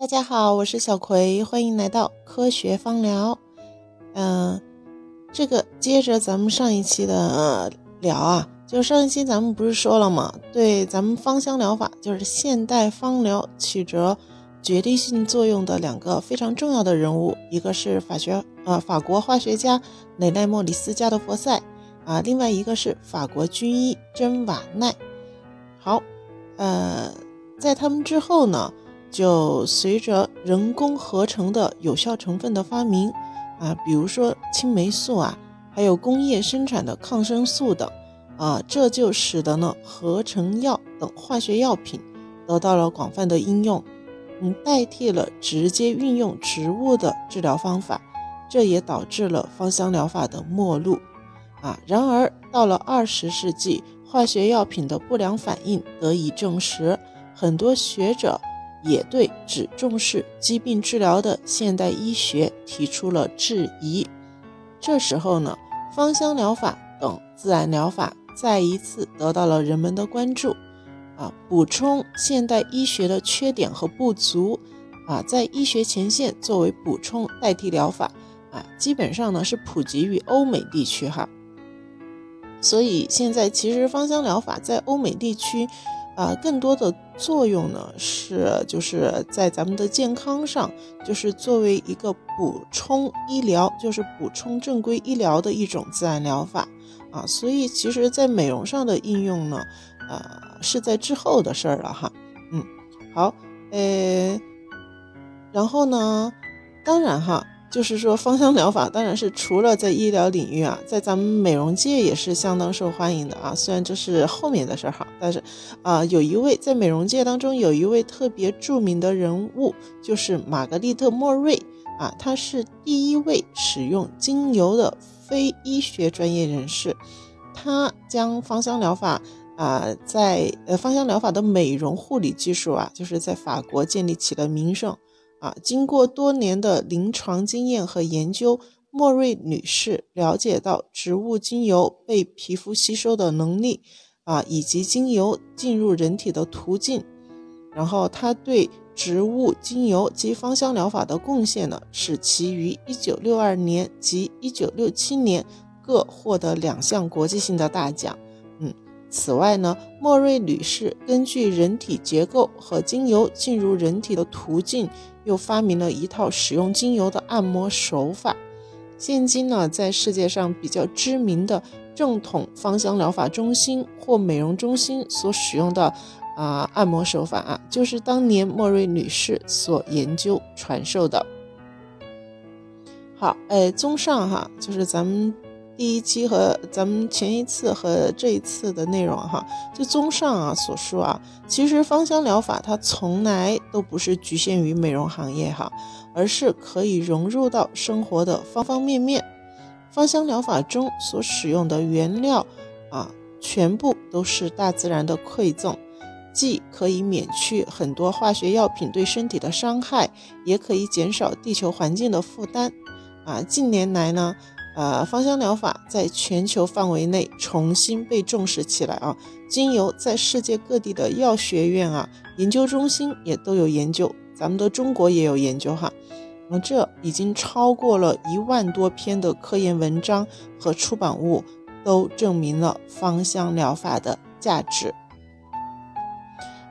大家好，我是小葵，欢迎来到科学芳疗。嗯，这个接着咱们上一期的聊啊，就上一期咱们不是说了吗？对咱们芳香疗法，就是现代芳疗起着决定性作用的两个非常重要的人物，一个是法学呃法国化学家雷奈莫里斯加德佛塞啊，另外一个是法国军医珍瓦奈。好，呃，在他们之后呢？就随着人工合成的有效成分的发明啊，比如说青霉素啊，还有工业生产的抗生素等啊，这就使得呢合成药等化学药品得到了广泛的应用，嗯，代替了直接运用植物的治疗方法，这也导致了芳香疗法的没落啊。然而到了二十世纪，化学药品的不良反应得以证实，很多学者。也对只重视疾病治疗的现代医学提出了质疑。这时候呢，芳香疗法等自然疗法再一次得到了人们的关注。啊，补充现代医学的缺点和不足。啊，在医学前线作为补充代替疗法。啊，基本上呢是普及于欧美地区哈。所以现在其实芳香疗法在欧美地区。啊，更多的作用呢是就是在咱们的健康上，就是作为一个补充医疗，就是补充正规医疗的一种自然疗法啊。所以其实，在美容上的应用呢，呃，是在之后的事儿了哈。嗯，好，呃，然后呢，当然哈。就是说，芳香疗法当然是除了在医疗领域啊，在咱们美容界也是相当受欢迎的啊。虽然这是后面的事儿哈，但是啊，有一位在美容界当中有一位特别著名的人物，就是玛格丽特·莫瑞啊，他是第一位使用精油的非医学专业人士，他将芳香疗法啊，在呃芳香疗法的美容护理技术啊，就是在法国建立起了名声。啊，经过多年的临床经验和研究，莫瑞女士了解到植物精油被皮肤吸收的能力，啊，以及精油进入人体的途径。然后，她对植物精油及芳香疗法的贡献呢，使其于1962年及1967年各获得两项国际性的大奖。嗯，此外呢，莫瑞女士根据人体结构和精油进入人体的途径。又发明了一套使用精油的按摩手法。现今呢，在世界上比较知名的正统芳香疗法中心或美容中心所使用的啊按摩手法啊，就是当年莫瑞女士所研究传授的。好，哎，综上哈，就是咱们。第一期和咱们前一次和这一次的内容哈，就综上啊所说啊，其实芳香疗法它从来都不是局限于美容行业哈，而是可以融入到生活的方方面面。芳香疗法中所使用的原料啊，全部都是大自然的馈赠，既可以免去很多化学药品对身体的伤害，也可以减少地球环境的负担啊。近年来呢。呃，芳香疗法在全球范围内重新被重视起来啊！精油在世界各地的药学院啊、研究中心也都有研究，咱们的中国也有研究哈。那这已经超过了一万多篇的科研文章和出版物，都证明了芳香疗法的价值。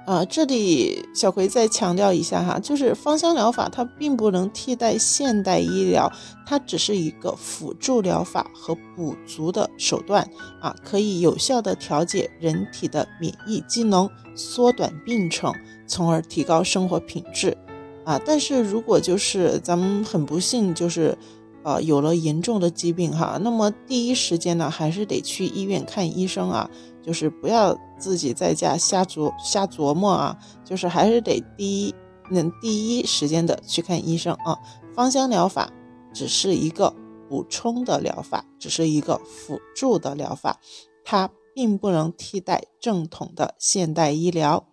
啊，这里小葵再强调一下哈，就是芳香疗法它并不能替代现代医疗，它只是一个辅助疗法和补足的手段啊，可以有效的调节人体的免疫机能，缩短病程，从而提高生活品质啊。但是如果就是咱们很不幸就是呃有了严重的疾病哈，那么第一时间呢还是得去医院看医生啊。就是不要自己在家瞎琢瞎琢磨啊，就是还是得第一能第一时间的去看医生啊。芳香疗法只是一个补充的疗法，只是一个辅助的疗法，它并不能替代正统的现代医疗。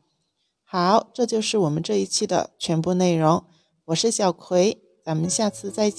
好，这就是我们这一期的全部内容。我是小葵，咱们下次再见。